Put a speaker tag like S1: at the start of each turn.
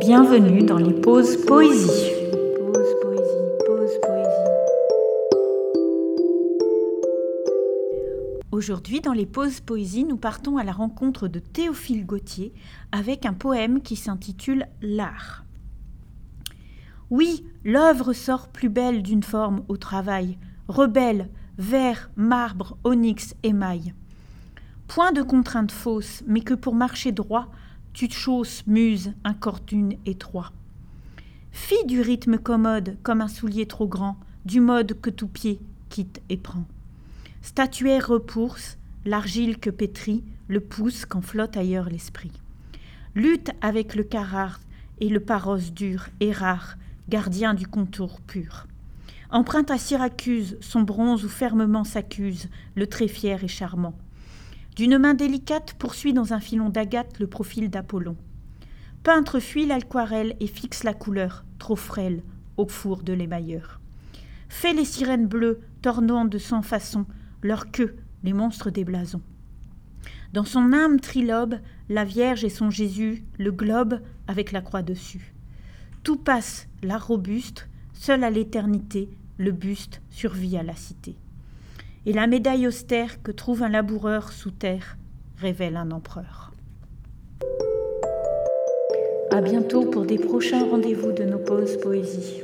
S1: Bienvenue dans les pauses poésie. Aujourd'hui, dans les pauses poésie, nous partons à la rencontre de Théophile Gautier avec un poème qui s'intitule L'art. Oui, l'œuvre sort plus belle d'une forme au travail, rebelle, verre, marbre, onyx, émail. Point de contrainte fausse, mais que pour marcher droit, tu te chausses, muse, cortune étroit. Fille du rythme commode, comme un soulier trop grand, du mode que tout pied quitte et prend. Statuaire repourse, l'argile que pétrit, le pouce quand flotte ailleurs l'esprit. Lutte avec le carrare et le paros dur et rare, gardien du contour pur. Emprunte à Syracuse, son bronze où fermement s'accuse le très fier et charmant. D'une main délicate poursuit dans un filon d'agate le profil d'Apollon. Peintre fuit l'aquarelle et fixe la couleur, trop frêle, au four de l'émailleur. Fait les sirènes bleues, tornant de cent façons, leur queue, les monstres des blasons. Dans son âme trilobe, la Vierge et son Jésus, le globe avec la croix dessus. Tout passe, l'art robuste, seul à l'éternité, le buste survit à la cité et la médaille austère que trouve un laboureur sous terre révèle un empereur. À bientôt pour des prochains rendez-vous de nos pauses poésie.